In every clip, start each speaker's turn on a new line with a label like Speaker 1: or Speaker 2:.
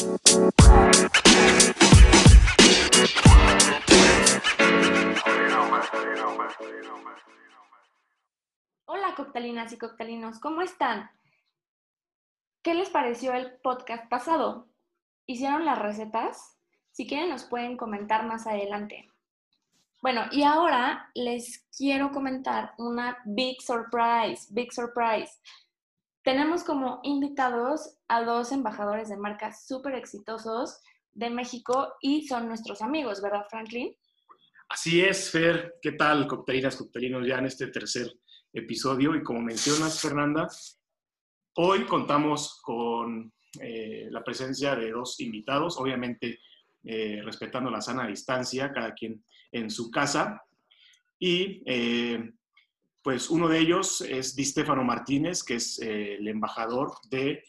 Speaker 1: Hola coctelinas y coctelinos, ¿cómo están? ¿Qué les pareció el podcast pasado? ¿Hicieron las recetas? Si quieren nos pueden comentar más adelante. Bueno, y ahora les quiero comentar una big surprise, big surprise. Tenemos como invitados a dos embajadores de marcas súper exitosos de México y son nuestros amigos, ¿verdad, Franklin?
Speaker 2: Así es, Fer. ¿Qué tal, coctelinas, coctelinos, ya en este tercer episodio? Y como mencionas, Fernanda, hoy contamos con eh, la presencia de dos invitados, obviamente eh, respetando la sana distancia, cada quien en su casa. Y eh, pues uno de ellos es Di Stefano Martínez, que es el embajador de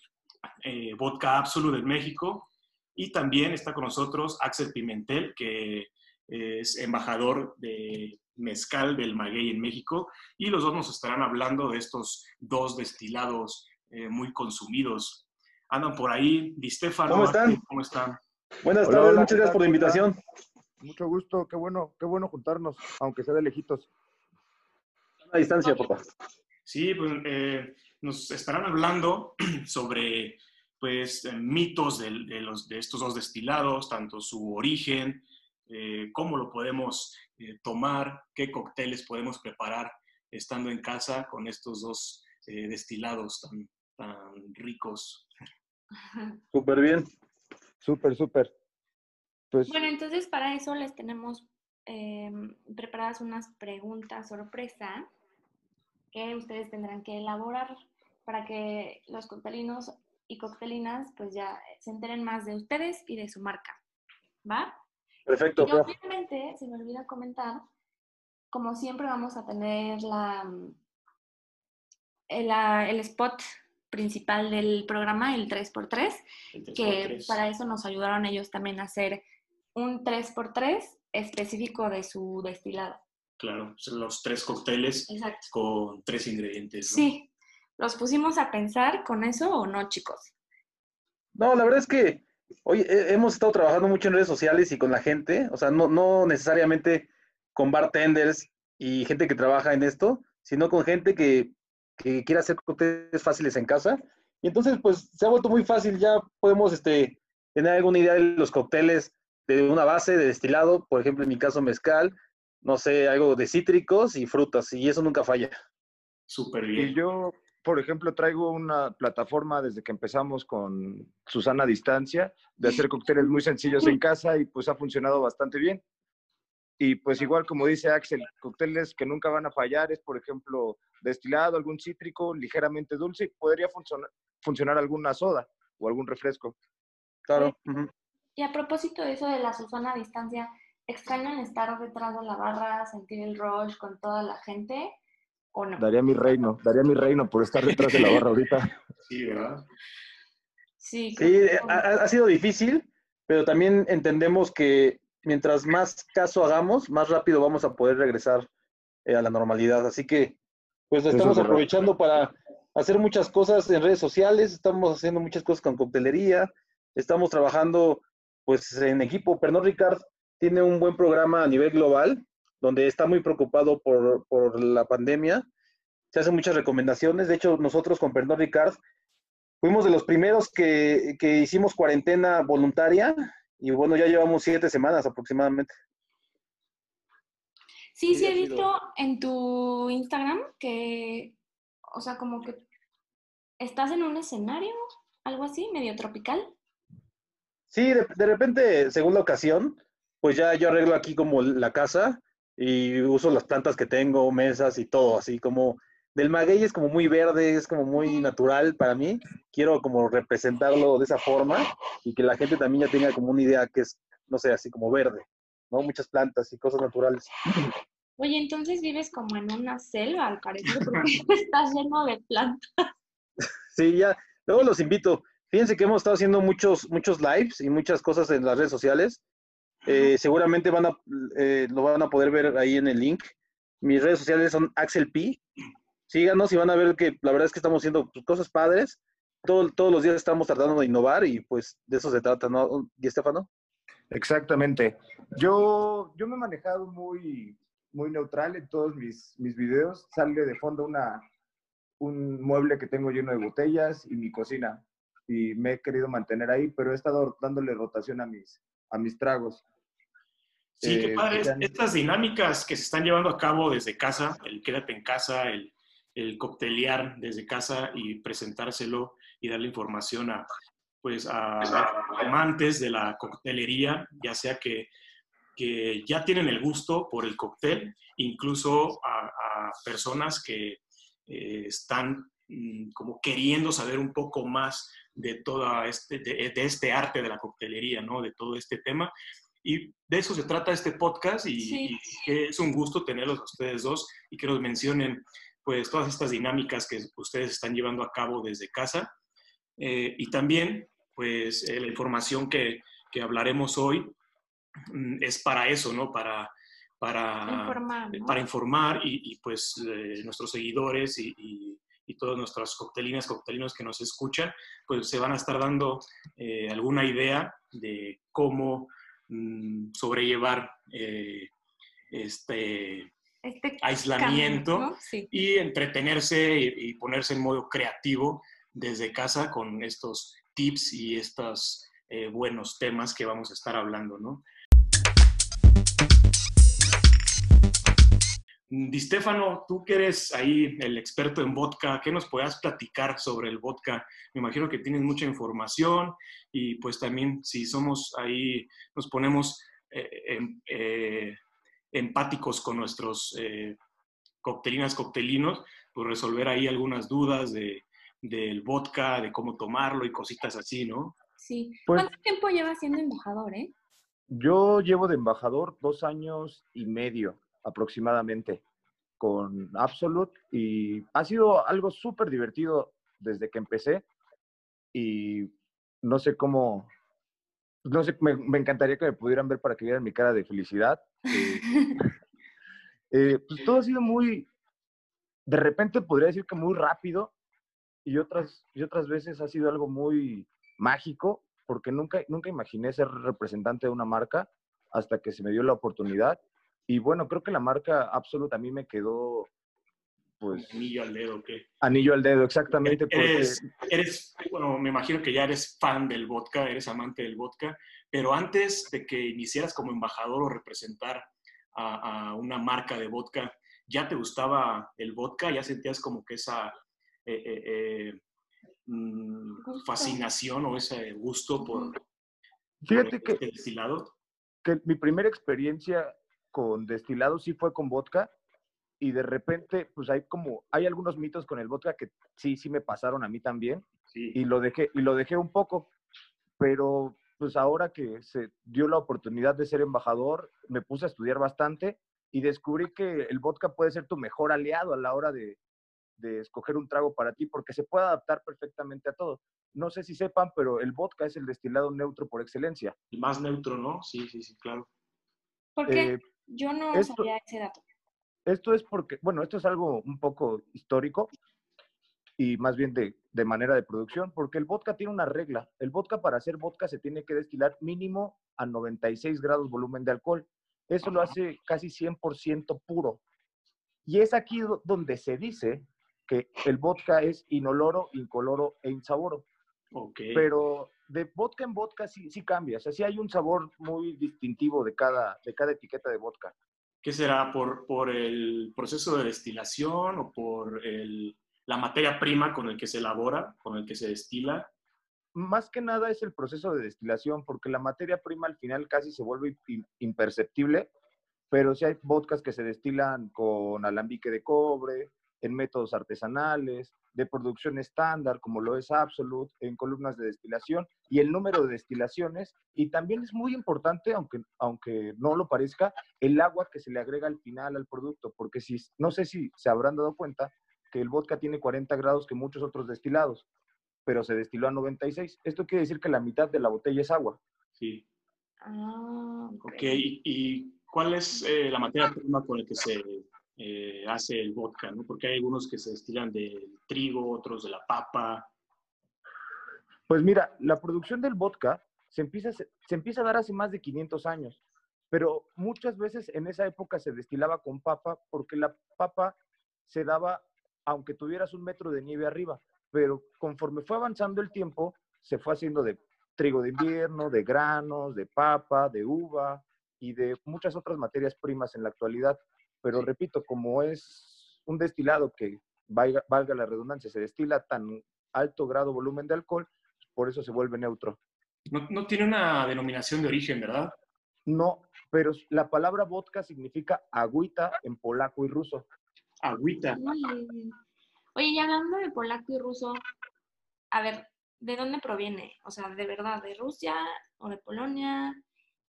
Speaker 2: Vodka Absolute en México. Y también está con nosotros Axel Pimentel, que es embajador de mezcal del maguey en México, y los dos nos estarán hablando de estos dos destilados eh, muy consumidos. Andan por ahí, Di Stefano.
Speaker 3: ¿Cómo están?
Speaker 2: ¿Cómo están?
Speaker 3: Buenas tardes, muchas gracias por la invitación.
Speaker 4: Mucho gusto, qué bueno, qué bueno juntarnos, aunque sea de lejitos.
Speaker 3: A distancia, papá.
Speaker 2: Sí, pues eh, nos estarán hablando sobre pues mitos de, de, los, de estos dos destilados, tanto su origen, eh, cómo lo podemos eh, tomar, qué cócteles podemos preparar estando en casa con estos dos eh, destilados tan, tan ricos.
Speaker 3: Súper bien.
Speaker 4: Súper, súper.
Speaker 1: Pues... Bueno, entonces para eso les tenemos preparadas unas preguntas sorpresa que ustedes tendrán que elaborar para que los coctelinos y coctelinas pues ya se enteren más de ustedes y de su marca. ¿Va?
Speaker 3: Perfecto.
Speaker 1: Y obviamente, se me olvida comentar, como siempre vamos a tener la, el, el spot principal del programa, el 3x3, que para eso nos ayudaron ellos también a hacer un 3x3 específico de su destilado.
Speaker 2: Claro, son los tres cócteles con tres ingredientes.
Speaker 1: ¿no? Sí, ¿los pusimos a pensar con eso o no, chicos?
Speaker 3: No, la verdad es que Oye, hemos estado trabajando mucho en redes sociales y con la gente, o sea, no, no necesariamente con bartenders y gente que trabaja en esto, sino con gente que, que quiere hacer cócteles fáciles en casa. Y entonces, pues, se ha vuelto muy fácil, ya podemos este, tener alguna idea de los cócteles de una base de destilado, por ejemplo, en mi caso mezcal, no sé, algo de cítricos y frutas, y eso nunca falla.
Speaker 2: Súper bien.
Speaker 4: Y yo, por ejemplo, traigo una plataforma desde que empezamos con Susana Distancia de hacer cócteles muy sencillos en casa y pues ha funcionado bastante bien. Y pues igual como dice Axel, cócteles que nunca van a fallar es, por ejemplo, destilado, algún cítrico ligeramente dulce y podría funcionar, funcionar alguna soda o algún refresco.
Speaker 3: Claro.
Speaker 1: Y a propósito de eso de la Susana Distancia, ¿extrañan estar detrás de la barra, sentir el rush con toda la gente?
Speaker 4: Daría mi reino, daría mi reino por estar detrás de la barra ahorita.
Speaker 2: Sí, ¿verdad?
Speaker 1: Sí,
Speaker 3: sí ha, sido difícil, pero también entendemos que mientras más caso hagamos, más rápido vamos a poder regresar eh, a la normalidad. Así que, pues estamos aprovechando para hacer muchas cosas en redes sociales, estamos haciendo muchas cosas con coctelería, estamos trabajando pues en equipo. Pernod Ricard tiene un buen programa a nivel global donde está muy preocupado por, por la pandemia. Se hacen muchas recomendaciones. De hecho, nosotros con Pernod Ricard fuimos de los primeros que, que hicimos cuarentena voluntaria y bueno, ya llevamos siete semanas aproximadamente.
Speaker 1: Sí, sí, he visto en tu Instagram que, o sea, como que estás en un escenario, algo así, medio tropical.
Speaker 3: Sí, de, de repente, según la ocasión, pues ya yo arreglo aquí como la casa y uso las plantas que tengo, mesas y todo, así como del maguey es como muy verde, es como muy natural para mí. Quiero como representarlo de esa forma y que la gente también ya tenga como una idea que es, no sé, así como verde, ¿no? Muchas plantas y cosas naturales.
Speaker 1: Oye, entonces vives como en una selva, al parecer, porque estás lleno de plantas.
Speaker 3: Sí, ya. Luego los invito. Fíjense que hemos estado haciendo muchos, muchos lives y muchas cosas en las redes sociales eh, seguramente van a, eh, lo van a poder ver ahí en el link. Mis redes sociales son Axel P. Síganos y van a ver que la verdad es que estamos haciendo pues, cosas padres. todos los días estamos tratando de innovar y pues de eso se trata, ¿no? ¿Y Estefano?
Speaker 4: Exactamente. Yo, yo me he manejado muy, muy neutral en todos mis, mis videos. Sale de fondo una, un mueble que tengo lleno de botellas y mi cocina. Y me he querido mantener ahí, pero he estado dándole rotación a mis, a mis tragos.
Speaker 2: Sí, qué eh, padre. Estas dinámicas que se están llevando a cabo desde casa, el quédate en casa, el, el coctelear desde casa y presentárselo y darle información a, pues, a, amantes de la coctelería, ya sea que, que, ya tienen el gusto por el cóctel, incluso a, personas que eh, están mm, como queriendo saber un poco más de toda este, de, este arte de la coctelería, ¿no? De todo este tema. Y de eso se trata este podcast y, es un gusto tenerlos a ustedes dos y que nos mencionen pues todas estas dinámicas que ustedes están llevando a cabo desde casa. Eh, y también pues eh, la información que, que, hablaremos hoy mm, es para eso, ¿no? Para, para informar, para informar y, pues eh, nuestros seguidores y, y, todas nuestras coctelinas, coctelinos que nos escuchan, pues se van a estar dando alguna idea de cómo Mm, sobrellevar eh, este, este, aislamiento y entretenerse y, ponerse en modo creativo desde casa con estos tips y estos eh, buenos temas que vamos a estar hablando, ¿no? Di Stefano, tú que eres ahí el experto en vodka, ¿qué nos puedas platicar sobre el vodka? Me imagino que tienes mucha información y pues también si somos ahí, nos ponemos eh, em, eh, empáticos con nuestros eh, coctelinas, coctelinos, pues resolver ahí algunas dudas de, del vodka, de cómo tomarlo y cositas así, ¿no?
Speaker 1: Sí. Pues ¿Cuánto tiempo llevas siendo embajador, eh?
Speaker 4: Yo llevo de embajador dos años y medio aproximadamente con Absolute y ha sido algo súper divertido desde que empecé y no sé cómo, no sé, me, encantaría que me pudieran ver para que vieran mi cara de felicidad. Eh, eh, pues todo ha sido muy, de repente podría decir que muy rápido y otras, y otras veces ha sido algo muy mágico porque nunca, nunca imaginé ser representante de una marca hasta que se me dio la oportunidad y bueno, creo que la marca Absolute a mí me quedó, pues...
Speaker 2: Anillo al dedo, ¿qué?
Speaker 4: Anillo al dedo, exactamente.
Speaker 2: Eres, eres, bueno, me imagino que ya eres fan del vodka, eres amante del vodka, pero antes de que iniciaras como embajador o representar a, una marca de vodka, ¿ya te gustaba el vodka? ¿Ya sentías como que esa eh, eh, eh, mm, fascinación o ese gusto por,
Speaker 4: Fíjate que, destilado? Que mi primera experiencia con destilado sí fue con vodka y de repente, pues hay como, hay algunos mitos con el vodka que sí, sí me pasaron a mí también y lo dejé, y lo dejé un poco, pero pues ahora que se dio la oportunidad de ser embajador, me puse a estudiar bastante y descubrí que el vodka puede ser tu mejor aliado a la hora de, de escoger un trago para ti porque se puede adaptar perfectamente a todo. No sé si sepan, pero el vodka es el destilado neutro por excelencia.
Speaker 2: El más neutro, ¿no? Sí, sí, sí, claro.
Speaker 1: ¿Por qué? Eh, yo no sabía ese dato.
Speaker 4: Esto es porque, bueno, esto es algo un poco histórico y más bien de, de, manera de producción, porque el vodka tiene una regla. El vodka para hacer vodka se tiene que destilar mínimo a 96 grados volumen de alcohol. Eso lo hace casi 100% puro. Y es aquí donde se dice que el vodka es inoloro, incoloro e insaboro.
Speaker 2: Okay.
Speaker 4: Pero de vodka en vodka sí, sí cambia. O sea, sí hay un sabor muy distintivo de cada, de cada etiqueta de vodka.
Speaker 2: ¿Qué será? ¿Por, por el proceso de destilación o por el, la materia prima con el que se elabora, con el que se destila?
Speaker 4: Más que nada es el proceso de destilación, porque la materia prima al final casi se vuelve imperceptible, pero sí hay vodkas que se destilan con alambique de cobre, en métodos artesanales, de producción estándar, como lo es Absolute, en columnas de destilación, y el número de destilaciones. Y también es muy importante, aunque, aunque no lo parezca, el agua que se le agrega al final al producto, porque si, no sé si se habrán dado cuenta que el vodka tiene 40 grados que muchos otros destilados, pero se destiló a 96. Esto quiere decir que la mitad de la botella es agua.
Speaker 2: Sí. Ah, ok. ¿Y cuál es eh, la materia prima con la que se eh, hace el vodka, ¿no? Porque hay algunos que se destilan del trigo, otros de la papa.
Speaker 4: Pues mira, la producción del vodka se empieza, se empieza a dar hace más de 500 años, pero muchas veces en esa época se destilaba con papa porque la papa se daba aunque tuvieras un metro de nieve arriba, pero conforme fue avanzando el tiempo, se fue haciendo de trigo de invierno, de granos, de papa, de uva y de muchas otras materias primas en la actualidad. Pero repito, como es un destilado que, valga, valga la redundancia, se destila tan alto grado volumen de alcohol, por eso se vuelve neutro.
Speaker 2: No, no, tiene una denominación de origen, ¿verdad?
Speaker 4: No, pero la palabra vodka significa agüita en polaco y ruso.
Speaker 2: Agüita.
Speaker 1: Oye, y hablando de polaco y ruso, a ver, ¿de dónde proviene? O sea, ¿de verdad de Rusia o de Polonia?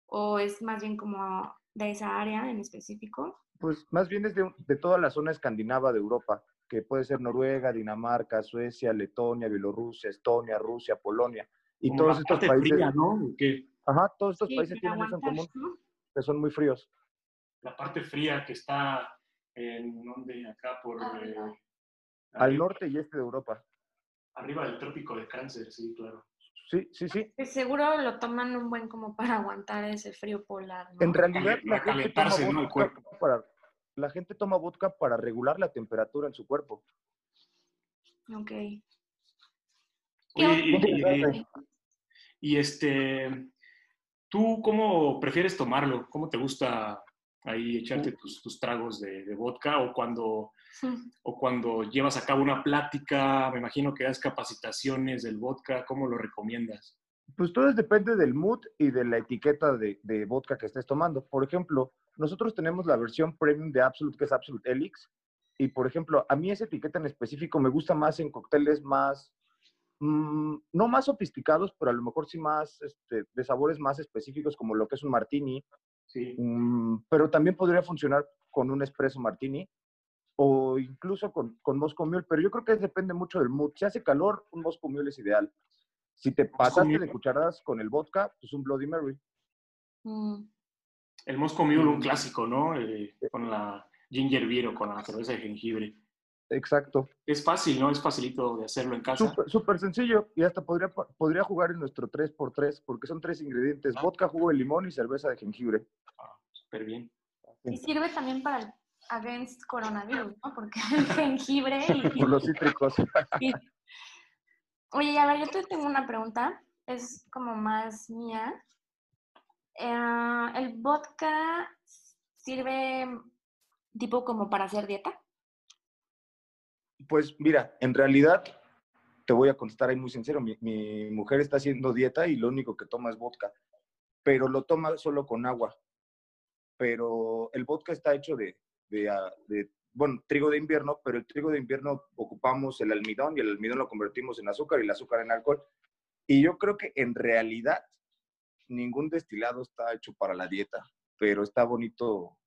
Speaker 1: ¿O es más bien como de esa área en específico?
Speaker 4: Pues más bien es de, de toda la zona escandinava de Europa, que puede ser Noruega, Dinamarca, Suecia, Letonia, Bielorrusia, Estonia, Rusia, Polonia. Y todos estos países.
Speaker 2: Fría, ¿no?
Speaker 4: Ajá, todos estos países tienen eso en común, que son muy fríos.
Speaker 2: La parte fría que está en donde acá por eh,
Speaker 4: al norte y este de Europa.
Speaker 2: Arriba del trópico de Cáncer, sí, claro.
Speaker 4: Sí, sí, sí.
Speaker 1: Pues seguro lo toman un buen como para aguantar ese frío polar. ¿no?
Speaker 4: En realidad, la gente, toma
Speaker 2: ¿no? el cuerpo.
Speaker 4: Para, la gente toma vodka para regular la temperatura en su cuerpo.
Speaker 1: Ok.
Speaker 2: Oye, y, y, este, ¿tú cómo prefieres tomarlo? ¿Cómo te gusta ahí echarte tus, tus tragos de, de, vodka o cuando, o cuando llevas a cabo una plática, me imagino que das capacitaciones del vodka, ¿cómo lo recomiendas?
Speaker 4: Pues todo depende del mood y de la etiqueta de, de, vodka que estés tomando. Por ejemplo, nosotros tenemos la versión premium de Absolute, que es Absolute Elix. Y, por ejemplo, a mí esa etiqueta en específico me gusta más en cócteles más, mmm, no más sofisticados, pero a lo mejor sí más, este, de sabores más específicos, como lo que es un martini
Speaker 2: Sí.
Speaker 4: Um, pero también podría funcionar con un espresso martini o incluso con, con Moscow Mule, pero yo creo que depende mucho del mood. Si hace calor, un Moscow Mule es ideal. Si te pasaste de cucharadas con el vodka, pues un Bloody Mary.
Speaker 1: Mm.
Speaker 2: El Moscow Mule, un clásico, ¿no? Eh, con la ginger beer o con la cerveza de jengibre.
Speaker 4: Exacto.
Speaker 2: Es fácil, ¿no? Es facilito de hacerlo en casa.
Speaker 4: Súper sencillo. Y hasta podría, podría jugar en nuestro 3x3, porque son tres ingredientes. Vodka, jugo de limón y cerveza de jengibre.
Speaker 2: Ah, súper bien.
Speaker 1: Y sirve también para el against coronavirus, ¿no? Porque el jengibre y...
Speaker 4: Por los cítricos.
Speaker 1: y... Oye, a ver, yo te tengo una pregunta. Es como más mía. Eh, ¿El vodka sirve tipo como para hacer dieta?
Speaker 4: Pues mira, en realidad te voy a contestar ahí muy sincero. Mi, mi, mujer está haciendo dieta y lo único que toma es vodka, pero lo toma solo con agua. Pero el vodka está hecho de, de, de, bueno, trigo de invierno, pero el trigo de invierno ocupamos el almidón y el almidón lo convertimos en azúcar y el azúcar en alcohol. Y yo creo que en realidad ningún destilado está hecho para la dieta, pero está bonito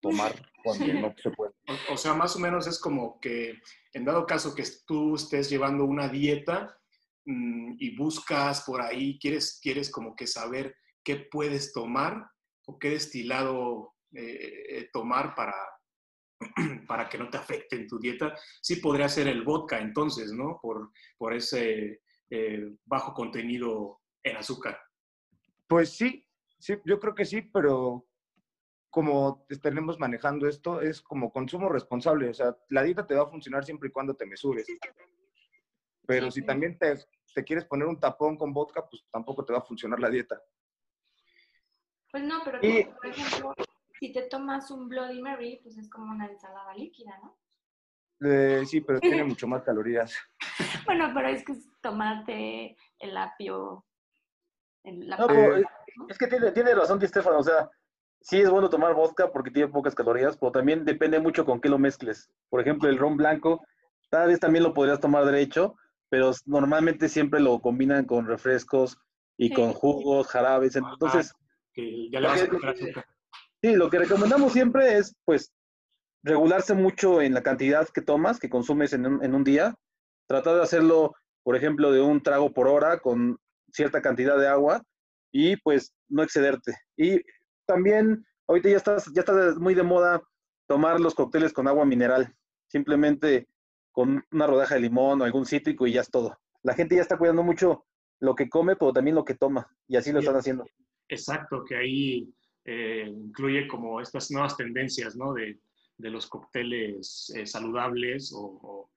Speaker 4: tomar cuando no se puede.
Speaker 2: O, o, sea, más o menos es como que en dado caso que tú estés llevando una dieta mmm, y buscas por ahí, quieres, quieres como que saber qué puedes tomar o qué destilado eh, tomar para, para que no te afecte en tu dieta, sí podría ser el vodka entonces, ¿no? Por, por ese eh, bajo contenido en azúcar.
Speaker 4: Pues sí, sí, yo creo que sí, pero como tenemos manejando esto, es como consumo responsable. O sea, la dieta te va a funcionar siempre y cuando te mesures. Pero si también te, te quieres poner un tapón con vodka, pues tampoco te va a funcionar la dieta.
Speaker 1: Pues no, pero y... por ejemplo, si te tomas un Bloody Mary, pues es como una ensalada líquida, ¿no?
Speaker 4: Eh, sí, pero tiene mucho más calorías.
Speaker 1: bueno, pero es que es tomate, el apio. El
Speaker 3: no, pero es que tiene, tiene razón, Di Stefano. O sea, sí es bueno tomar vodka porque tiene pocas calorías, pero también depende mucho con qué lo mezcles. Por ejemplo, el ron blanco, tal vez también lo podrías tomar derecho, pero normalmente siempre lo combinan con refrescos y sí. con jugos, jarabes. Entonces,
Speaker 2: ah, que ya le vas a azúcar.
Speaker 3: Sí, lo que recomendamos siempre es, pues, regularse mucho en la cantidad que tomas, que consumes en un, en un día. Tratar de hacerlo, por ejemplo, de un trago por hora con cierta cantidad de agua y, pues, no excederte. Y también, ahorita ya está, ya está muy de moda tomar los cócteles con agua mineral. Simplemente con una rodaja de limón o algún cítrico y ya es todo. La gente ya está cuidando mucho lo que come, pero también lo que toma. Y así lo están haciendo.
Speaker 2: Exacto, que ahí eh, incluye como estas nuevas tendencias, ¿no? De, de los cócteles eh, saludables o,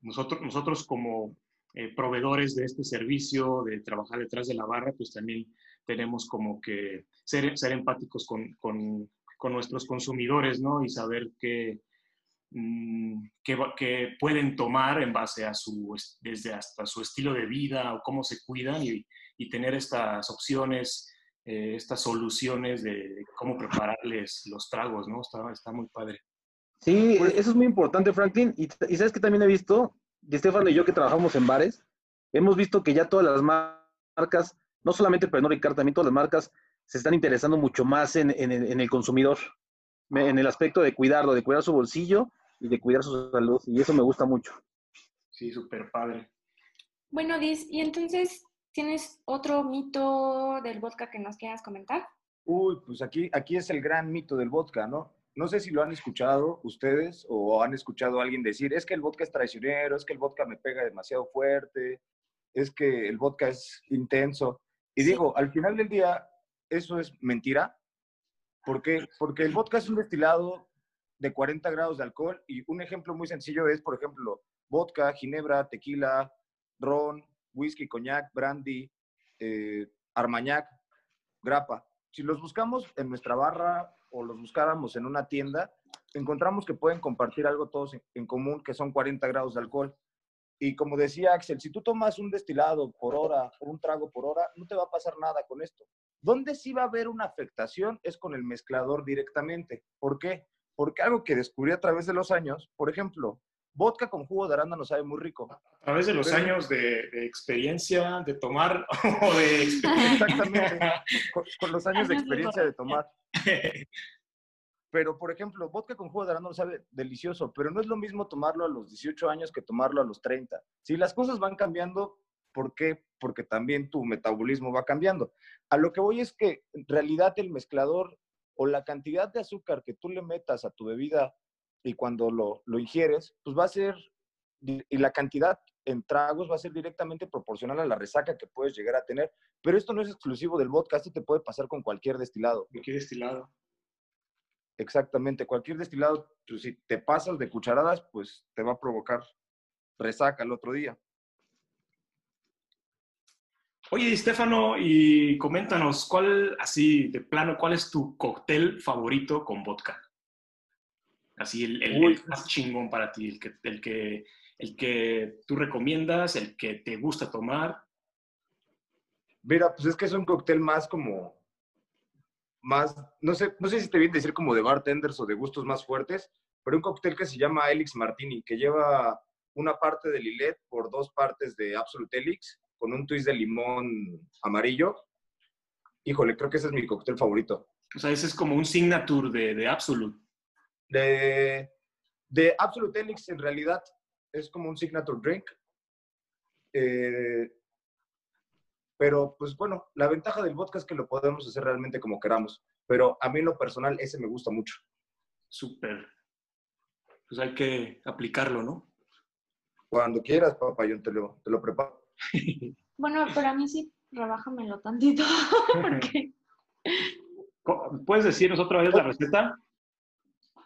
Speaker 2: nosotros, nosotros como eh, proveedores de este servicio, de trabajar detrás de la barra, pues también tenemos como que ser, ser empáticos con, con, con nuestros consumidores, ¿no? Y saber qué, mm, que, pueden tomar en base a su, desde hasta su estilo de vida o cómo se cuidan y, y tener estas opciones eh, estas soluciones de, cómo prepararles los tragos, ¿no? Está, está muy padre.
Speaker 3: Sí, pues eso es muy importante, Franklin. Y, sabes que también he visto, de Estefano y yo que trabajamos en bares, hemos visto que ya todas las marcas, no solamente Pernod Ricard, también todas las marcas se están interesando mucho más en, en, el consumidor, en el aspecto de cuidarlo, de cuidar su bolsillo y de cuidar su salud. Y eso me gusta mucho.
Speaker 2: Sí, súper padre.
Speaker 1: Bueno, Diz, y entonces, ¿Tienes otro mito del vodka que nos quieras comentar?
Speaker 4: Uy, pues aquí, aquí es el gran mito del vodka, ¿no? No sé si lo han escuchado ustedes o han escuchado a alguien decir, es que el vodka es traicionero, es que el vodka me pega demasiado fuerte, es que el vodka es intenso. Y digo, al final del día, eso es mentira. ¿Por qué? Porque el vodka es un destilado de 40 grados de alcohol y un ejemplo muy sencillo es, por ejemplo, vodka, ginebra, tequila, ron, whisky, coñac, brandy, eh, armañac, grapa. Si los buscamos en nuestra barra o los buscáramos en una tienda, encontramos que pueden compartir algo todos en, común, que son 40 grados de alcohol. Y como decía Axel, si tú tomas un destilado por hora un trago por hora, no te va a pasar nada con esto. ¿Dónde sí va a haber una afectación es con el mezclador directamente. ¿Por qué? Porque algo que descubrí a través de los años, por ejemplo, vodka con jugo de arándano sabe muy rico.
Speaker 2: A través de los años de, experiencia de tomar o de...
Speaker 4: Exactamente, con, los años de experiencia de tomar. Pero, por ejemplo, vodka con jugo de arándano sabe delicioso, pero no es lo mismo tomarlo a los 18 años que tomarlo a los 30. Si las cosas van cambiando, ¿por qué? Porque también tu metabolismo va cambiando. A lo que voy es que en realidad el mezclador o la cantidad de azúcar que tú le metas a tu bebida y cuando lo, lo ingieres, pues va a ser, y la cantidad en tragos va a ser directamente proporcional a la resaca que puedes llegar a tener. Pero esto no es exclusivo del vodka, esto te puede pasar con cualquier destilado.
Speaker 2: Cualquier destilado.
Speaker 4: Exactamente, cualquier destilado, pues, si te pasas de cucharadas, pues te va a provocar resaca el otro día.
Speaker 2: Oye, Estefano, y coméntanos, ¿cuál, así de plano, cuál es tu cóctel favorito con vodka? Así el, más chingón para ti, el que, el, que, el que tú recomiendas, el que te gusta tomar.
Speaker 4: Mira, pues es que es un cóctel más como, más, no sé, no sé si te viene decir como de bartenders o de gustos más fuertes, pero un cóctel que se llama Elix Martini, que lleva una parte de Lillet por dos partes de Absolute Elix, con un twist de limón amarillo. Híjole, creo que ese es mi cóctel favorito.
Speaker 2: O sea, ese es como un signature de, de Absolute.
Speaker 4: De, de Absolute Elix en realidad es como un signature drink. Eh, pero pues bueno, la ventaja del vodka es que lo podemos hacer realmente como queramos. Pero a mí en lo personal ese me gusta mucho.
Speaker 2: Súper. Pues hay que aplicarlo, ¿no?
Speaker 4: Cuando quieras, papá, yo te lo, te lo preparo.
Speaker 1: Bueno, pero a mí sí, rebájamelo tantito.
Speaker 2: ¿Puedes decirnos otra vez la receta?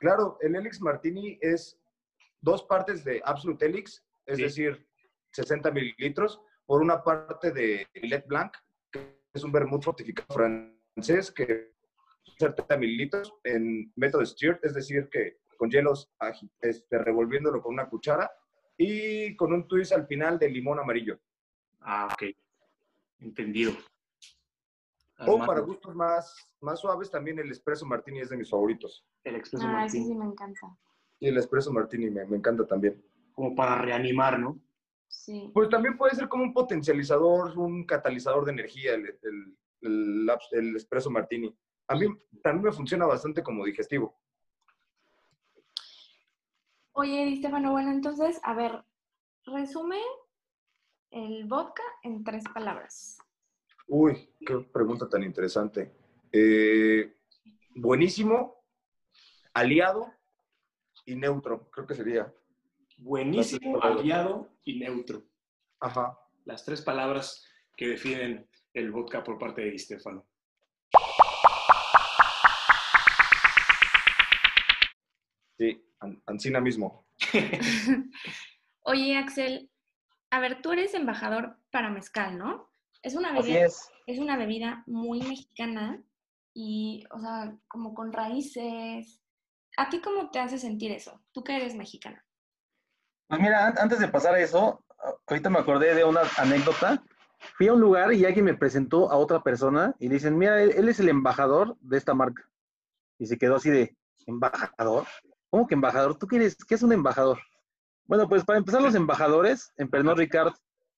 Speaker 4: Claro, el Elix Martini es dos partes de Absolute Elix, es decir, 60 mililitros, por una parte de Let Blanc, que es un vermouth fortificado francés, que 70 mililitros en método stir, es decir, que con hielos este, revolviéndolo con una cuchara y con un twist al final de limón amarillo.
Speaker 2: Ah, ok. Entendido.
Speaker 4: O para gustos más, más suaves, también el espresso martini es de mis favoritos.
Speaker 1: El espresso martini. Sí, sí, me encanta.
Speaker 4: Y el espresso martini me, me, encanta también.
Speaker 2: Como para reanimar, ¿no?
Speaker 1: Sí.
Speaker 4: Pues también puede ser como un potencializador, un catalizador de energía el, el, el, el espresso martini. A mí también me funciona bastante como digestivo.
Speaker 1: Oye, Estefano, bueno, entonces, a ver, resume el vodka en tres palabras.
Speaker 4: Uy, qué pregunta tan interesante. Eh, buenísimo, aliado y neutro, creo que sería.
Speaker 2: Buenísimo, aliado y neutro.
Speaker 4: Ajá.
Speaker 2: Las tres palabras. que definen el vodka por parte de Stefano.
Speaker 4: Sí, Ancina mismo.
Speaker 1: Oye, Axel, a ver, tú eres embajador para mezcal, ¿no? Es una bebida,
Speaker 3: es.
Speaker 1: es una bebida muy mexicana y, o sea, como con raíces. ¿A ti cómo te hace sentir eso? Tú que eres mexicana.
Speaker 3: Pues mira, antes de pasar a eso, ahorita me acordé de una anécdota. Fui a un lugar y alguien me presentó a otra persona y dicen, mira, él es el embajador de esta marca. Y se quedó así de, ¿embajador? ¿Cómo que embajador? ¿Tú qué ¿Qué es un embajador? Bueno, pues para empezar, los embajadores en Pernod Ricard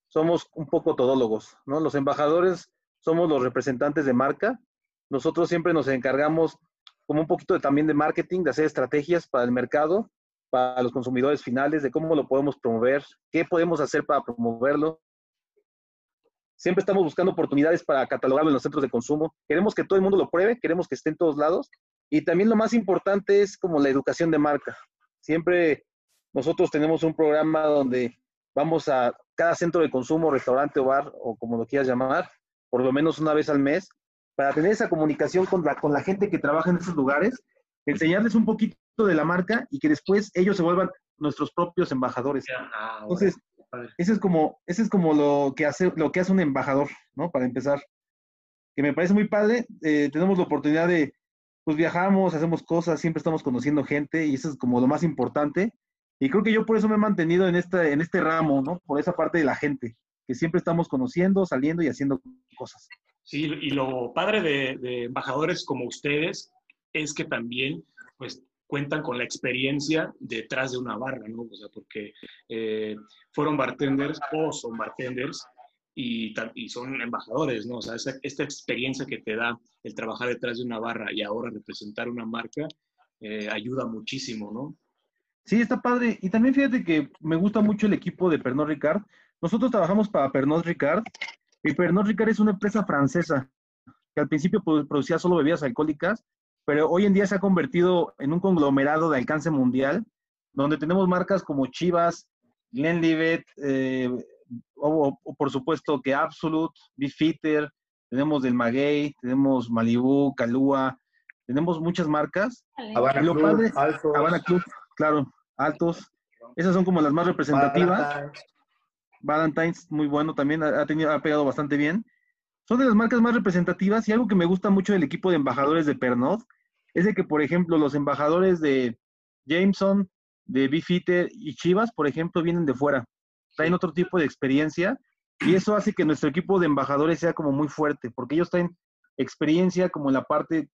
Speaker 3: somos un poco todólogos, ¿no? Los embajadores somos los representantes de marca. Nosotros siempre nos encargamos como un poquito también de marketing, de hacer estrategias para el mercado, para los consumidores finales, de cómo lo podemos promover, qué podemos hacer para promoverlo. Siempre estamos buscando oportunidades para catalogarlo en los centros de consumo. Queremos que todo el mundo lo pruebe, queremos que esté en todos lados. Y también lo más importante es como la educación de marca. Siempre nosotros tenemos un programa donde vamos a cada centro de consumo, restaurante o bar, o como lo quieras llamar, por lo menos una vez al mes, para tener esa comunicación con la, con la gente que trabaja en esos lugares, enseñarles un poquito de la marca y que después ellos se vuelvan nuestros propios embajadores.
Speaker 2: Ah,
Speaker 3: Entonces, ese es como, ese es como lo que hace, lo que hace un embajador, ¿no? Para empezar. Que me parece muy padre. Eh, tenemos la oportunidad de, pues viajamos, hacemos cosas, siempre estamos conociendo gente y eso es como lo más importante. Y creo que yo por eso me he mantenido en, esta, en este ramo, ¿no? Por esa parte de la gente, que siempre estamos conociendo, saliendo y haciendo cosas.
Speaker 2: Sí, y lo padre de, de embajadores como ustedes es que también, pues, cuentan con la experiencia detrás de una barra, ¿no? O sea, porque eh, fueron bartenders o son bartenders y, y, son embajadores, ¿no? O sea, esa, esta experiencia que te da el trabajar detrás de una barra y ahora representar una marca eh, ayuda muchísimo, ¿no?
Speaker 3: Sí, está padre. Y también fíjate que me gusta mucho el equipo de Pernod Ricard. Nosotros trabajamos para Pernod Ricard y Pernod Ricard es una empresa francesa que al principio producía solo bebidas alcohólicas, pero hoy en día se ha convertido en un conglomerado de alcance mundial, donde tenemos marcas como Chivas, Glenlivet, eh, o, o, por supuesto que Absolute, Beefeater, tenemos del Maguey, tenemos Malibu, Calúa, tenemos muchas marcas.
Speaker 4: Habana Club,
Speaker 3: padre. Habana Club, claro, altos. Esas son como las más representativas.
Speaker 4: Valentine's.
Speaker 3: Valentine's, muy bueno también, ha, tenido, ha pegado bastante bien. Son de las marcas más representativas y algo que me gusta mucho del equipo de embajadores de Pernod es de que, por ejemplo, los embajadores de Jameson, de Beefeater y Chivas, por ejemplo, vienen de fuera. Traen otro tipo de experiencia y eso hace que nuestro equipo de embajadores sea como muy fuerte, porque ellos traen experiencia como en la parte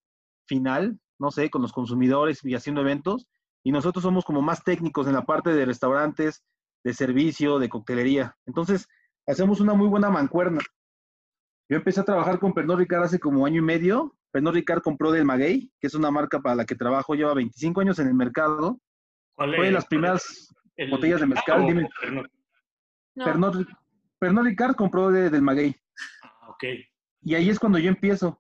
Speaker 3: final, no sé, con los consumidores y haciendo eventos, y nosotros somos como más técnicos en la parte de restaurantes, de servicio, de coctelería. Entonces, hacemos una muy buena mancuerna. Yo empecé a trabajar con Pernod Ricard hace como año y medio. Pernod Ricard compró del Maguey, que es una marca para la que trabajo, lleva 25 años en el mercado.
Speaker 2: ¿Cuál
Speaker 3: Fue de las primeras
Speaker 2: el-
Speaker 3: botellas de mezcal,
Speaker 2: o-
Speaker 3: dime.
Speaker 2: Pernod?
Speaker 1: No.
Speaker 3: Pernod, Pernod Ricard compró de- del Maguey.
Speaker 2: Ah, ok.
Speaker 3: Y ahí es cuando yo empiezo.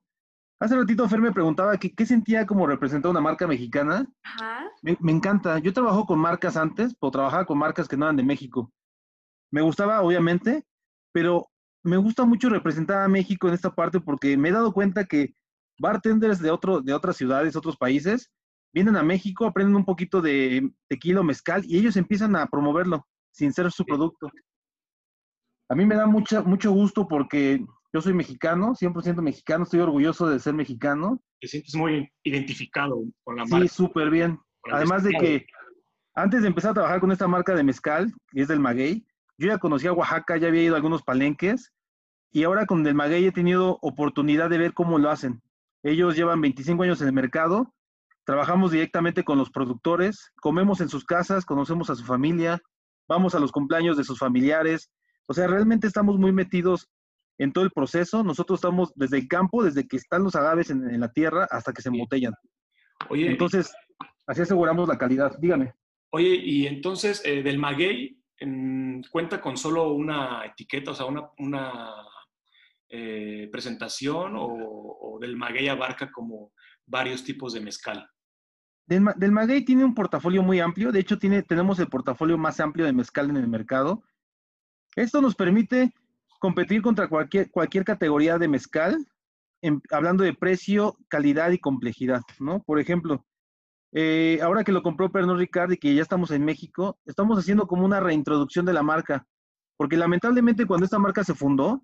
Speaker 3: Hace ratito Fer me preguntaba que, qué sentía como representar una marca mexicana.
Speaker 1: Ajá.
Speaker 3: Me, me encanta. Yo trabajo con marcas antes, o trabajaba con marcas que no eran de México. Me gustaba, obviamente, pero me gusta mucho representar a México en esta parte porque me he dado cuenta que bartenders de, otro, de otras ciudades, otros países, vienen a México, aprenden un poquito de tequila mezcal y ellos empiezan a promoverlo sin ser su producto. A mí me da mucha, mucho gusto porque yo soy mexicano, 100% mexicano, estoy orgulloso de ser mexicano.
Speaker 2: Te sientes muy identificado con la
Speaker 3: Sí,
Speaker 2: marca.
Speaker 3: súper bien.
Speaker 2: el
Speaker 3: Además de que antes de empezar a trabajar con esta marca de mezcal, que es del Maguey, yo ya conocía Oaxaca, ya había ido a algunos palenques y ahora con del Maguey he tenido oportunidad de ver cómo lo hacen. Ellos llevan 25 años en el mercado, trabajamos directamente con los productores, comemos en sus casas, conocemos a su familia, vamos a los cumpleaños de sus familiares. O sea, realmente estamos muy metidos en todo el proceso. Nosotros estamos desde el campo, desde que están los agaves en, en la tierra hasta que se embotellan.
Speaker 2: Oye,
Speaker 3: Entonces, así aseguramos la calidad. Dígame.
Speaker 2: Oye, y entonces eh, del maguey en- cuenta con solo una etiqueta, o sea, una, una eh, presentación o, o del maguey abarca como varios tipos de mezcal.
Speaker 3: Del, del Maguey tiene un portafolio muy amplio. De hecho, tiene, tenemos el portafolio más amplio de mezcal en el mercado. Esto nos permite competir contra cualquier, cualquier categoría de mezcal, hablando de precio, calidad y complejidad, ¿no? Por ejemplo, eh, ahora que lo compró Pernod Ricard y que ya estamos en México, estamos haciendo como una reintroducción de la marca, porque lamentablemente cuando esta marca se fundó,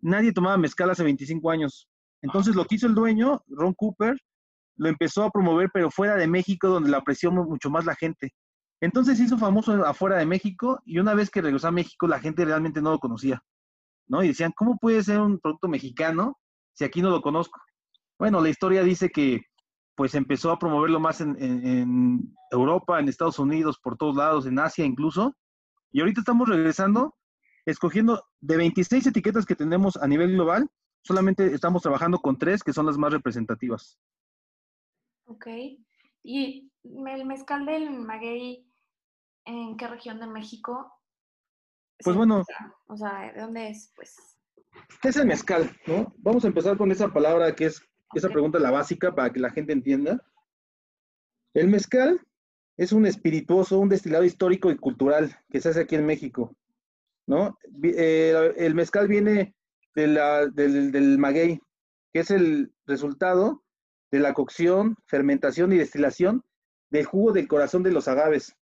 Speaker 3: nadie tomaba mezcal hace 25 años. Entonces lo que hizo el dueño, Ron Cooper, lo empezó a promover, pero fuera de México, donde la apreció mucho más la gente. Entonces hizo famoso afuera de México y una vez que regresó a México, la gente realmente no lo conocía, ¿no? Y decían, ¿cómo puede ser un producto mexicano si aquí no lo conozco? Bueno, la historia dice que pues empezó a promoverlo más en, en, Europa, en Estados Unidos, por todos lados, en Asia incluso. Y ahorita estamos regresando, escogiendo de 26 etiquetas que tenemos a nivel global, solamente estamos trabajando con tres que son las más representativas.
Speaker 1: Ok. ¿Y el mezcal del maguey en qué región de México?
Speaker 3: Pues bueno.
Speaker 1: O sea, ¿de dónde es? Pues.
Speaker 3: ¿Qué es el mezcal? ¿no? Vamos a empezar con esa palabra que es esa pregunta la básica para que la gente entienda. El mezcal es un espirituoso, un destilado histórico y cultural que se hace aquí en México, ¿no? Eh, el mezcal viene del, del maguey, que es el resultado de la cocción, fermentación y destilación del jugo del corazón de los agaves.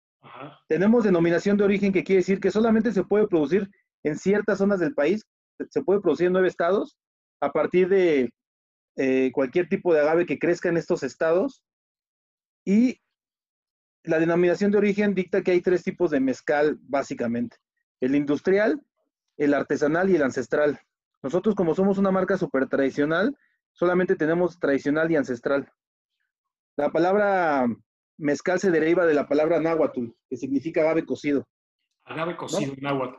Speaker 3: Tenemos denominación de origen que quiere decir que solamente se puede producir en ciertas zonas del país, se puede producir en nueve estados, a partir de eh, cualquier tipo de agave que crezca en estos estados. Y la denominación de origen dicta que hay tres tipos de mezcal, básicamente. El industrial, el artesanal y el ancestral. Nosotros, como somos una marca súper tradicional, solamente tenemos tradicional y ancestral. La palabra mezcal se deriva de la palabra náhuatl, que significa agave cocido.
Speaker 2: Agave cocido, náhuatl.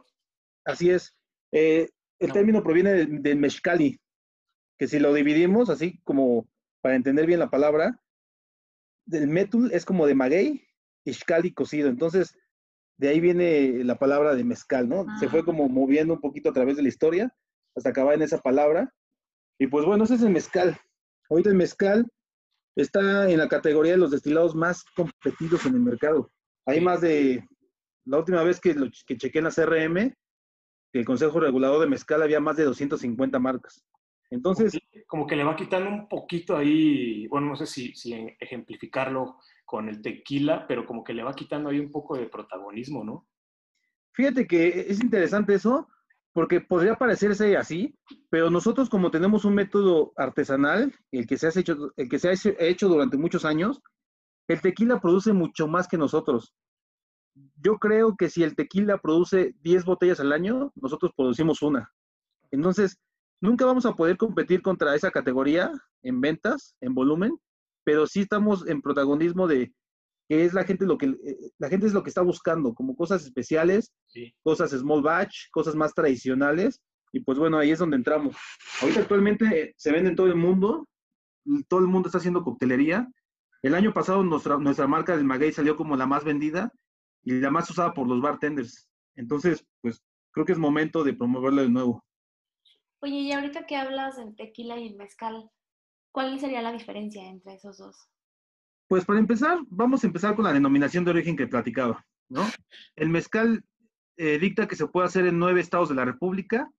Speaker 3: Así es. Eh, el término proviene del de mezcali, que si lo dividimos así como para entender bien la palabra, del metul es como de maguey, y shkali cocido. Entonces, de ahí viene la palabra de mezcal, ¿no? Se fue ah. como moviendo un poquito a través de la historia hasta acabar en esa palabra. Y pues bueno, ese es el mezcal. Ahorita el mezcal está en la categoría de los destilados más competidos en el mercado. Hay más de, la última vez que, lo, que chequé en la CRM, el Consejo Regulador de Mezcal había más de 250 marcas. Entonces...
Speaker 2: Como que le va quitando un poquito ahí, bueno, no sé si, si ejemplificarlo con el tequila, pero como que le va quitando ahí un poco de protagonismo, ¿no?
Speaker 3: Fíjate que es interesante eso, porque podría parecerse así, pero nosotros como tenemos un método artesanal, el que se ha hecho, el que se ha hecho durante muchos años, el tequila produce mucho más que nosotros. Yo creo que si el tequila produce 10 botellas al año, nosotros producimos una. Entonces, nunca vamos a poder competir contra esa categoría en ventas, en volumen, pero sí estamos en protagonismo de, que es la gente lo que eh, la gente es lo que está buscando, como cosas especiales, cosas small batch, cosas más tradicionales, y pues bueno, ahí es donde entramos. Ahorita actualmente eh, se vende en todo el mundo, todo el mundo está haciendo coctelería. El año pasado nuestra, nuestra marca del Maguey salió como la más vendida y la más usada por los bartenders. Entonces, pues creo que es momento de promoverlo de nuevo.
Speaker 1: Oye, y ahorita que hablas del tequila y el mezcal, ¿cuál sería la diferencia entre esos dos?
Speaker 3: Pues para empezar, vamos a empezar con la denominación de origen que platicaba, ¿no? El mezcal eh, dicta que se puede hacer en nueve estados de la República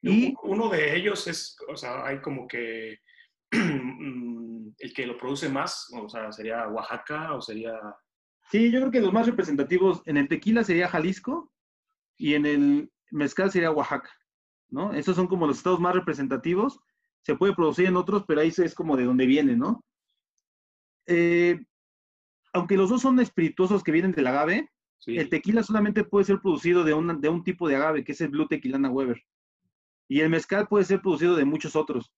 Speaker 3: y...
Speaker 2: Uno de ellos es, o sea, hay como que el que lo produce más, o sea, sería Oaxaca o sería...
Speaker 3: Sí, yo creo que los más representativos en el tequila sería Jalisco y en el mezcal sería Oaxaca, ¿no? Esos son como los estados más representativos. Se puede producir en otros, pero ahí es como de donde viene, ¿no? Eh, aunque los dos son espirituosos que vienen del agave, el tequila solamente puede ser producido de, de un tipo de agave, que es el Blue Tequilana Weber. Y el mezcal puede ser producido de muchos otros.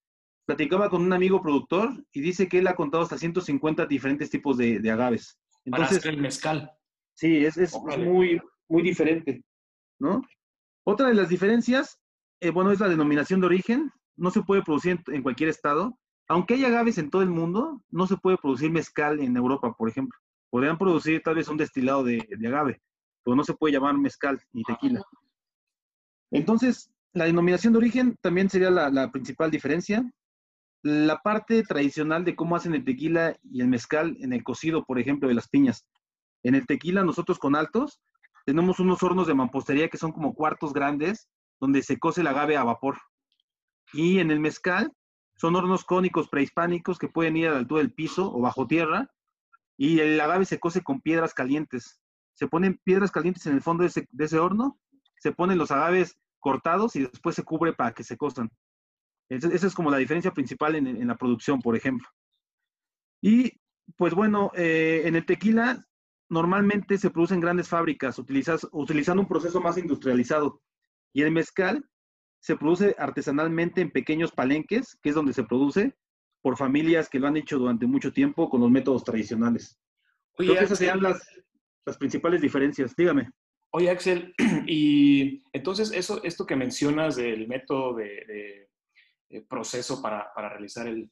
Speaker 3: Platicaba con un amigo productor y dice que él ha contado hasta 150 diferentes tipos de, agaves.
Speaker 2: Entonces, el mezcal.
Speaker 3: Sí, es, muy, muy diferente, ¿no? Otra de las diferencias, eh, bueno, es la denominación de origen. No se puede producir en cualquier estado aunque hay agaves en todo el mundo, no se puede producir mezcal en Europa, por ejemplo. Podrían producir tal vez un destilado de, agave, pero no se puede llamar mezcal ni tequila. Entonces, la denominación de origen también sería la, principal diferencia. La parte tradicional de cómo hacen el tequila y el mezcal en el cocido, por ejemplo, de las piñas. En el tequila, nosotros con altos, tenemos unos hornos de mampostería que son como cuartos grandes donde se cose el agave a vapor. Y en el mezcal son hornos cónicos prehispánicos que pueden ir a la altura del piso o bajo tierra. Y el agave se cose con piedras calientes. Se ponen piedras calientes en el fondo de ese, horno, se ponen los agaves cortados y después se cubre para que se cosan. Esa es como la diferencia principal en, la producción, por ejemplo. Y pues bueno, eh, en el tequila normalmente se produce en grandes fábricas, utilizando un proceso más industrializado. Y el mezcal se produce artesanalmente en pequeños palenques, que es donde se produce, por familias que lo han hecho durante mucho tiempo con los métodos tradicionales. Oye, Creo que esas serían las, las principales diferencias. Dígame.
Speaker 2: Oye, Axel, y entonces eso, esto que mencionas del método de, proceso para, para realizar el,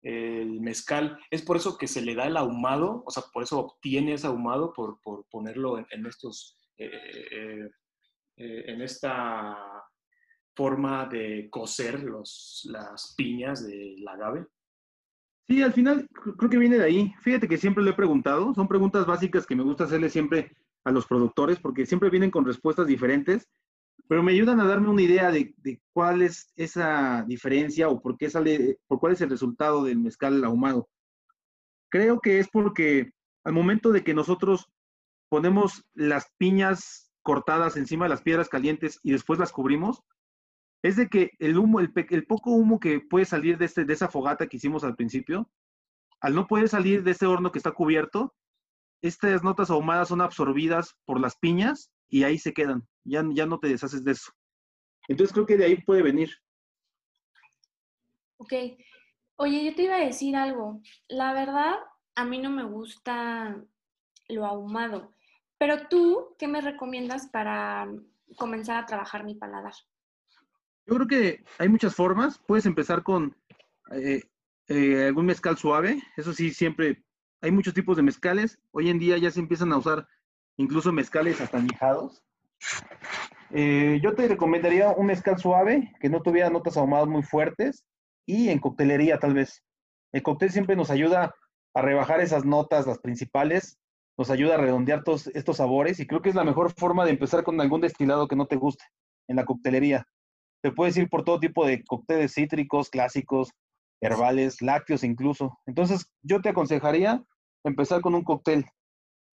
Speaker 2: el, mezcal, ¿es por eso que se le da el ahumado? O sea, por eso obtiene ese ahumado, por, por ponerlo en, estos, eh, eh, eh, en esta forma de coser los, las piñas del agave?
Speaker 3: Sí, al final creo que viene de ahí. Fíjate que siempre lo he preguntado. Son preguntas básicas que me gusta hacerle siempre a los productores porque siempre vienen con respuestas diferentes, pero me ayudan a darme una idea de, de cuál es esa diferencia o por qué sale, por cuál es el resultado del mezcal ahumado. Creo que es porque al momento de que nosotros ponemos las piñas cortadas encima de las piedras calientes y después las cubrimos, es de que el humo, el, poco humo que puede salir de, este, de esa fogata que hicimos al principio, al no poder salir de ese horno que está cubierto, estas notas ahumadas son absorbidas por las piñas y ahí se quedan. Ya, ya no te deshaces de eso. Entonces creo que de ahí puede venir.
Speaker 1: Ok. Oye, yo te iba a decir algo. La verdad, a mí no me gusta lo ahumado. Pero tú, ¿qué me recomiendas para comenzar a trabajar mi paladar?
Speaker 3: Yo creo que hay muchas formas. Puedes empezar con eh, eh, algún mezcal suave. Eso sí, siempre hay muchos tipos de mezcales. Hoy en día ya se empiezan a usar incluso mezcales hasta añejados. Eh, yo te recomendaría un mezcal suave, que no tuviera notas ahumadas muy fuertes y en coctelería tal vez. El cóctel siempre nos ayuda a rebajar esas notas, las principales, nos ayuda a redondear todos estos sabores y creo que es la mejor forma de empezar con algún destilado que no te guste en la coctelería. Te puedes ir por todo tipo de cócteles cítricos, clásicos, herbales, lácteos incluso. Entonces, yo te aconsejaría empezar con un cóctel.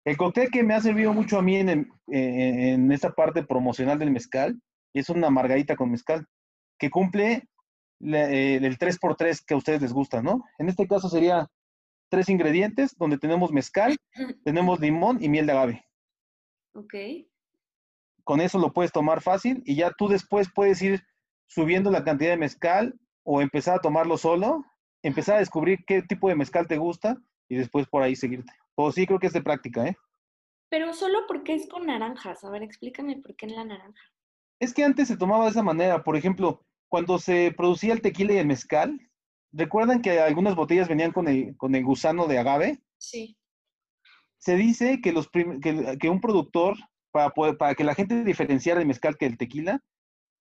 Speaker 3: El cóctel que me ha servido mucho a mí en, en esta parte promocional del mezcal es una margarita con mezcal, que cumple eh, el 3x3 que a ustedes les gusta, ¿no? En este caso sería tres ingredientes donde tenemos mezcal, tenemos limón y miel de agave.
Speaker 1: Ok.
Speaker 3: Con eso lo puedes tomar fácil y ya tú después puedes ir subiendo la cantidad de mezcal o empezar a tomarlo solo, empezar a descubrir qué tipo de mezcal te gusta y después por ahí seguirte. O sí creo que es de práctica, ¿eh?
Speaker 1: Pero solo porque es con naranjas. A ver, explícame por qué en la naranja.
Speaker 3: Es que antes se tomaba de esa manera. Por ejemplo, cuando se producía el tequila y el mezcal, ¿recuerdan que algunas botellas venían con el, con el gusano de agave?
Speaker 1: Sí.
Speaker 3: Se dice que, los que, un productor, para, para que la gente diferenciara el mezcal que el tequila,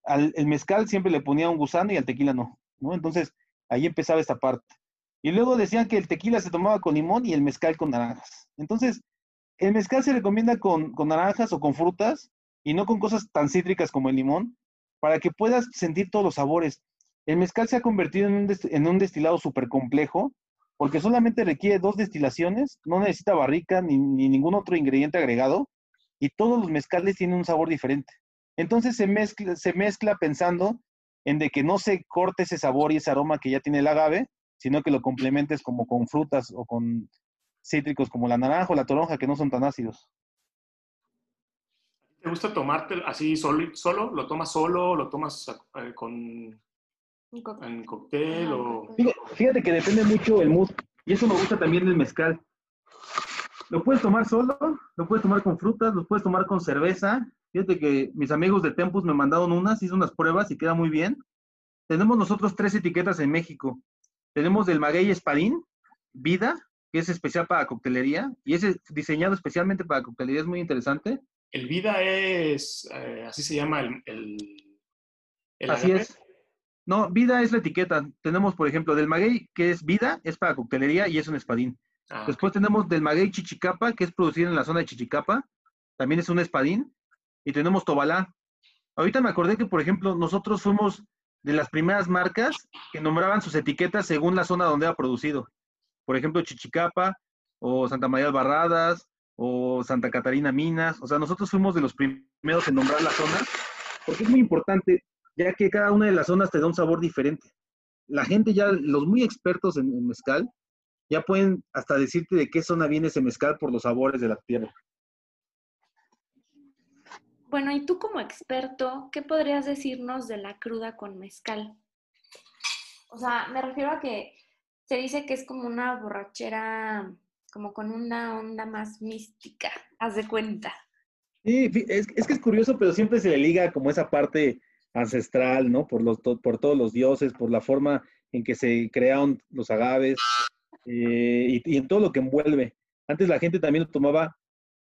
Speaker 3: al el mezcal siempre le ponía un gusano y al tequila no, ¿no? Entonces, ahí empezaba esta parte. Y luego decían que el tequila se tomaba con limón y el mezcal con naranjas. Entonces, el mezcal se recomienda con, con naranjas o con frutas y no con cosas tan cítricas como el limón, para que puedas sentir todos los sabores. El mezcal se ha convertido en un, en un destilado súper complejo, porque solamente requiere dos destilaciones, no necesita barrica ni, ni ningún otro ingrediente agregado, y todos los mezcales tienen un sabor diferente. Entonces se mezcla, se mezcla pensando en de que no se corte ese sabor y ese aroma que ya tiene el agave, sino que lo complementes como con frutas o con cítricos como la naranja o la toronja, que no son tan ácidos.
Speaker 2: ¿Te gusta tomarte así solo? solo? ¿Lo tomas solo? ¿Lo tomas eh, con en cóctel? O...
Speaker 3: Fíjate que depende mucho el mood. Y eso me gusta también del mezcal. Lo puedes tomar solo, lo puedes tomar con frutas, lo puedes tomar con cerveza, Fíjate que mis amigos de Tempus me mandaron unas, hice unas pruebas y queda muy bien. Tenemos nosotros tres etiquetas en México. Tenemos del Maguey Espadín, Vida, que es especial para coctelería, y es diseñado especialmente para coctelería, es muy interesante.
Speaker 2: El Vida es, eh, así se llama el...
Speaker 3: así es. No, Vida es la etiqueta. Tenemos, por ejemplo, del Maguey, que es Vida, es para coctelería y es un espadín. Ah, Después tenemos del Maguey Chichicapa, que es producido en la zona de Chichicapa, también es un espadín y tenemos Tobalá. Ahorita me acordé que, por ejemplo, nosotros fuimos de las primeras marcas que nombraban sus etiquetas según la zona donde era producido. Por ejemplo, Chichicapa o Santa María Barradas o Santa Catarina Minas. O sea, nosotros fuimos de los primeros en nombrar la zona porque es muy importante, ya que cada una de las zonas te da un sabor diferente. La gente ya, los muy expertos en, en mezcal, ya pueden hasta decirte de qué zona viene ese mezcal por los sabores de la tierra.
Speaker 1: Bueno, y tú como experto, ¿qué podrías decirnos de la cruda con mezcal? O sea, me refiero a que se dice que es como una borrachera, como con una onda más mística, haz de cuenta.
Speaker 3: Sí, es, es, que es curioso, pero siempre se le liga como esa parte ancestral, ¿no? Por, los, por todos los dioses, por la forma en que se crearon los agaves eh, y, en todo lo que envuelve. Antes la gente también lo tomaba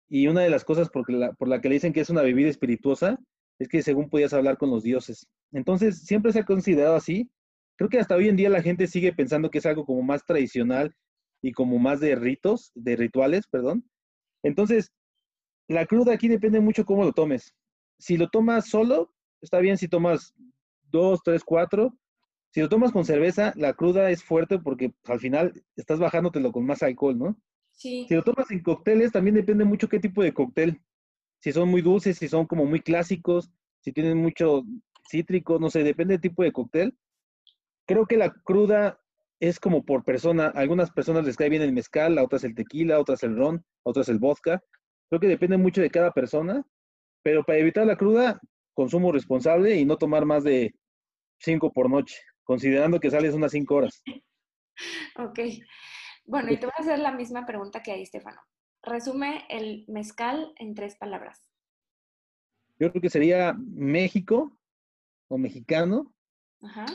Speaker 3: y una de las cosas por la, por la que le dicen que es una bebida espirituosa es que según podías hablar con los dioses. Entonces, siempre se ha considerado así. Creo que hasta hoy en día la gente sigue pensando que es algo como más tradicional y como más de ritos, de rituales, perdón. Entonces, la cruda aquí depende mucho cómo lo tomes. Si lo tomas solo, está bien si tomas dos, tres, cuatro. Si lo tomas con cerveza, la cruda es fuerte porque pues, al final estás bajándotelo con más alcohol, ¿no?
Speaker 1: Sí.
Speaker 3: Si lo tomas en cócteles, también depende mucho qué tipo de cóctel. Si son muy dulces, si son como muy clásicos, si tienen mucho cítrico, no sé, depende del tipo de cóctel. Creo que la cruda es como por persona. A algunas personas les cae bien el mezcal, a otras el tequila, a otras el ron, a otras el vodka. Creo que depende mucho de cada persona, pero para evitar la cruda, consumo responsable y no tomar más de cinco por noche, considerando que sales unas cinco horas.
Speaker 1: Ok. Bueno, y te voy a hacer la misma pregunta que a Estefano. Resume el mezcal en tres palabras.
Speaker 3: Yo creo que sería México o mexicano,
Speaker 1: Ajá.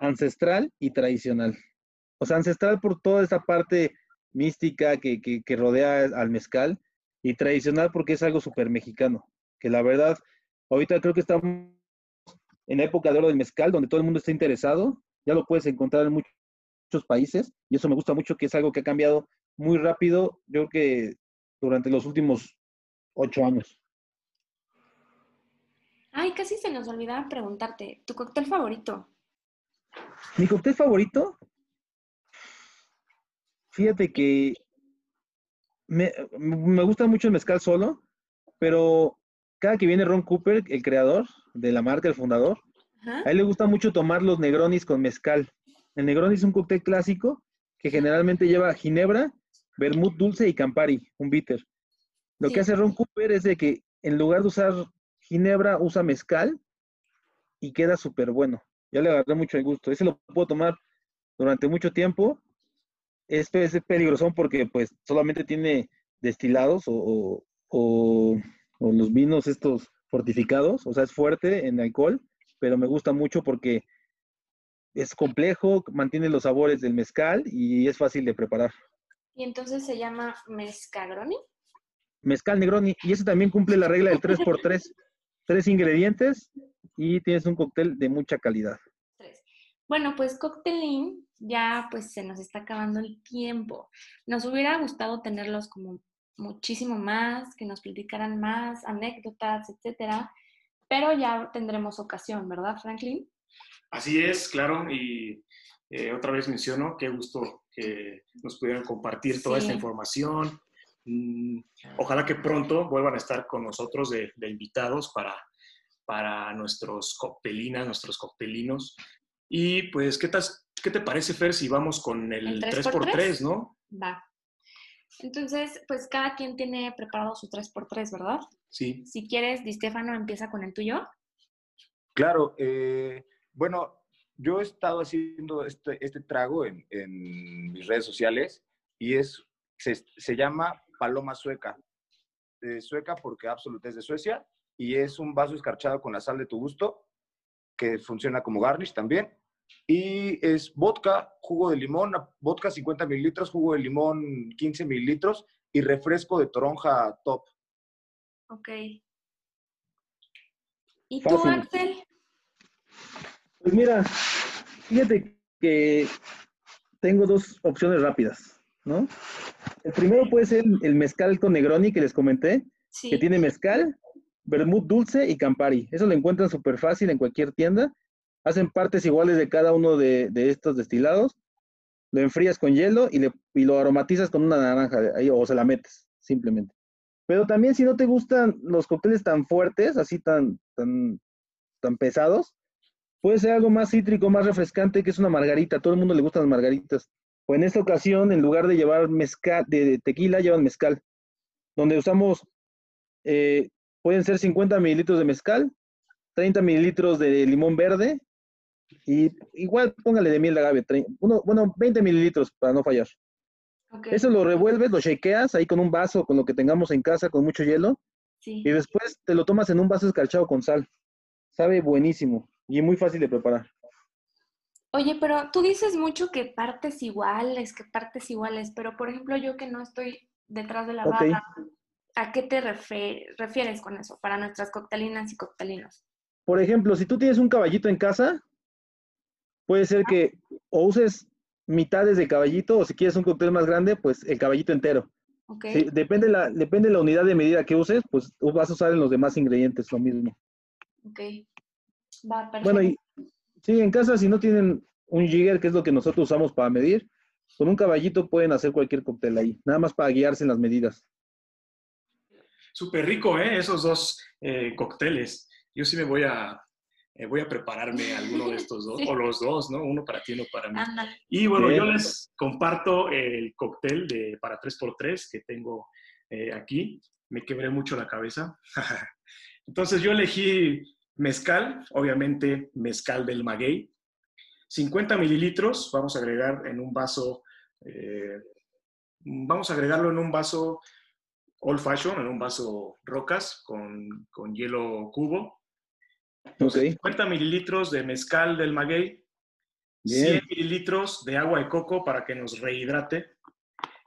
Speaker 3: ancestral y tradicional. O sea, ancestral por toda esa parte mística que, que, que rodea al mezcal y tradicional porque es algo súper mexicano. Que la verdad, ahorita creo que estamos en la época de oro del mezcal, donde todo el mundo está interesado. Ya lo puedes encontrar en muchos países y eso me gusta mucho, que es algo que ha cambiado muy rápido, yo creo que durante los últimos ocho años.
Speaker 1: Ay, casi se nos olvidaba preguntarte, ¿tu cóctel favorito?
Speaker 3: Mi cóctel favorito, fíjate que me, me gusta mucho el mezcal solo, pero cada que viene Ron Cooper, el creador de la marca, el fundador,
Speaker 1: Ajá.
Speaker 3: a él le gusta mucho tomar los Negronis con mezcal. El Negroni es un cóctel clásico que generalmente lleva ginebra, vermut dulce y Campari, un bitter. Lo
Speaker 1: Sí.
Speaker 3: que hace Ron Cooper es de que en lugar de usar ginebra, usa mezcal y queda súper bueno. Ya le agarré mucho el gusto. Ese lo puedo tomar durante mucho tiempo. Este es peligroso porque pues solamente tiene destilados o, o- o- o los vinos estos fortificados. O sea, es fuerte en alcohol, pero me gusta mucho porque es complejo, mantiene los sabores del mezcal y es fácil de preparar.
Speaker 1: Y entonces se llama mezcagroni.
Speaker 3: Mezcal Negroni. Y eso también cumple la regla del 3x3. Tres ingredientes y tienes un cóctel de mucha calidad.
Speaker 1: Tres. Bueno, pues Coctelín, ya pues se nos está acabando el tiempo. Nos hubiera gustado tenerlos como muchísimo más, que nos platicaran más, anécdotas, etcétera. Pero ya tendremos ocasión, ¿verdad, Franklin?
Speaker 2: Así es, claro, y eh, otra vez menciono, qué gusto que nos pudieran compartir toda
Speaker 1: Sí.
Speaker 2: esta información. Mm, ojalá que pronto vuelvan a estar con nosotros de, de invitados para, para nuestros coctelinas, nuestros coctelinos. Y pues, ¿qué, tas- ¿qué te parece, Fer, si vamos con el,
Speaker 1: ¿El
Speaker 2: 3x3,
Speaker 1: 3x3?
Speaker 2: no?
Speaker 1: Va. Entonces, pues cada quien tiene preparado su 3x3, ¿verdad?
Speaker 2: Sí.
Speaker 1: Si quieres, Di Stefano, empieza con el tuyo.
Speaker 4: Claro, eh, bueno, yo he estado haciendo este, este trago en, en mis redes sociales y es, se, se llama Paloma Sueca. Eh, sueca porque Absolute es de Suecia y es un vaso escarchado con la sal de tu gusto que funciona como garnish también. Y es vodka, jugo de limón, vodka 50 mililitros, jugo de limón 15 mililitros y refresco de toronja top.
Speaker 1: Ok. ¿Y tú,
Speaker 3: Fácil.
Speaker 1: Axel?
Speaker 3: Pues mira, fíjate que tengo dos opciones rápidas, ¿no? El primero puede ser el mezcal con Negroni que les comenté,
Speaker 1: Sí.
Speaker 3: que tiene mezcal vermut dulce y Campari. Eso lo encuentran súper fácil en cualquier tienda. Hacen partes iguales de cada uno de, estos destilados. Lo enfrías con hielo y, le, y lo aromatizas con una naranja ahí, o se la metes, simplemente. Pero también si no te gustan los cócteles tan fuertes, así tan, tan, tan pesados, puede ser algo más cítrico, más refrescante, que es una margarita. A todo el mundo le gustan las margaritas. O en esta ocasión, en lugar de llevar mezcal, de tequila, llevan mezcal, donde usamos, eh, pueden ser 50 mililitros de mezcal, 30 mililitros de limón verde y igual póngale de miel de agave, bueno, 20 mililitros para no fallar. Eso lo revuelves, lo shakeas ahí con un vaso, con lo que tengamos en casa, con mucho hielo. Y después te lo tomas en un vaso escarchado con sal. Sabe buenísimo y muy fácil de preparar.
Speaker 1: Oye, pero tú dices mucho que partes iguales, que partes iguales, pero por ejemplo yo que no estoy detrás de la barra, ¿a qué te refieres con eso para nuestras coctelinas y coctelinos?
Speaker 3: Por ejemplo, si tú tienes un caballito en casa, puede ser que o uses mitades de caballito o si quieres un cóctel más grande, pues el caballito entero. Okay. depende, la, depende la unidad de medida que uses, pues vas a usar en los demás ingredientes lo mismo.
Speaker 1: Ok. Va, perfecto.
Speaker 3: Bueno, y sí, en casa si no tienen un jigger, que es lo que nosotros usamos para medir, con un caballito pueden hacer cualquier cóctel ahí, nada más para guiarse en las medidas.
Speaker 2: Súper rico, ¿eh? Esos dos eh, cócteles. Yo sí me voy a, eh, voy a prepararme alguno de estos dos, o los dos, ¿no? Uno para ti, uno para mí. Y bueno, yo les comparto el cóctel de para 3x3 que tengo eh, aquí. Me quebré mucho la cabeza. Entonces yo elegí mezcal, obviamente mezcal del maguey. 50 mililitros, vamos a agregar en un vaso, eh, vamos a agregarlo en un vaso old fashion, en un vaso rocas con, con hielo cubo. 50 mililitros de mezcal del maguey, 100 mililitros de agua de coco para que nos rehidrate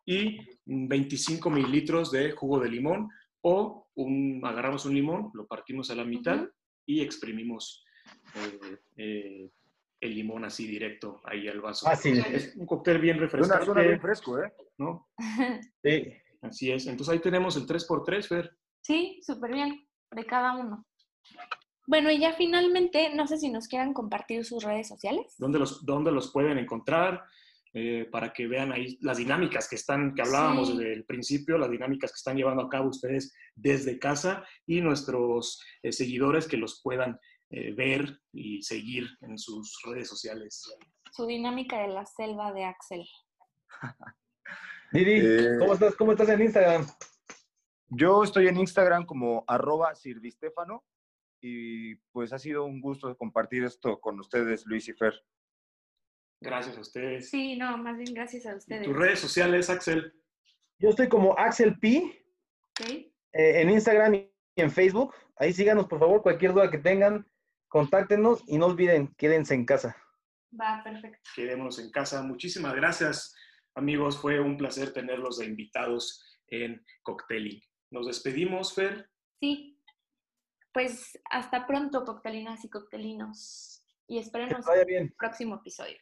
Speaker 2: y 25 mililitros de jugo de limón o un, agarramos un limón, lo partimos a la mitad y exprimimos eh, eh, el limón así directo ahí al vaso.
Speaker 3: Fácil.
Speaker 2: Es un cóctel bien refrescante.
Speaker 4: Suena, bien fresco, ¿eh?
Speaker 2: ¿No? Sí. Así es. Entonces ahí tenemos el 3x3, Fer.
Speaker 1: Sí, súper bien, de cada uno. Bueno, y ya finalmente, no sé si nos quieran compartir sus redes sociales.
Speaker 2: ¿Dónde los, dónde los pueden encontrar? Eh, para que vean ahí las dinámicas que están, que hablábamos desde el principio, las dinámicas que están llevando a cabo ustedes desde casa y nuestros eh, seguidores que los puedan eh, ver y seguir en sus redes sociales.
Speaker 1: Su dinámica de la selva de Axel.
Speaker 3: Didi, ¿cómo estás? ¿Cómo estás en Instagram?
Speaker 4: Yo estoy en Instagram como arroba sirvistefano y pues ha sido un gusto compartir esto con ustedes, Luis y Fer.
Speaker 2: Gracias a ustedes.
Speaker 1: Sí, no, más bien gracias a ustedes.
Speaker 2: ¿Tus redes sociales, Axel?
Speaker 3: Yo estoy como Axel P. Eh, en Instagram y en Facebook. Ahí síganos, por favor, cualquier duda que tengan, contáctenos y no olviden, quédense en casa.
Speaker 1: Va, perfecto.
Speaker 2: Quedémonos en casa. Muchísimas gracias, amigos. Fue un placer tenerlos de invitados en Cocteling. Nos despedimos, Fer.
Speaker 1: Sí, pues hasta pronto, coctelinas y coctelinos. Y esperemos
Speaker 3: el
Speaker 1: próximo episodio.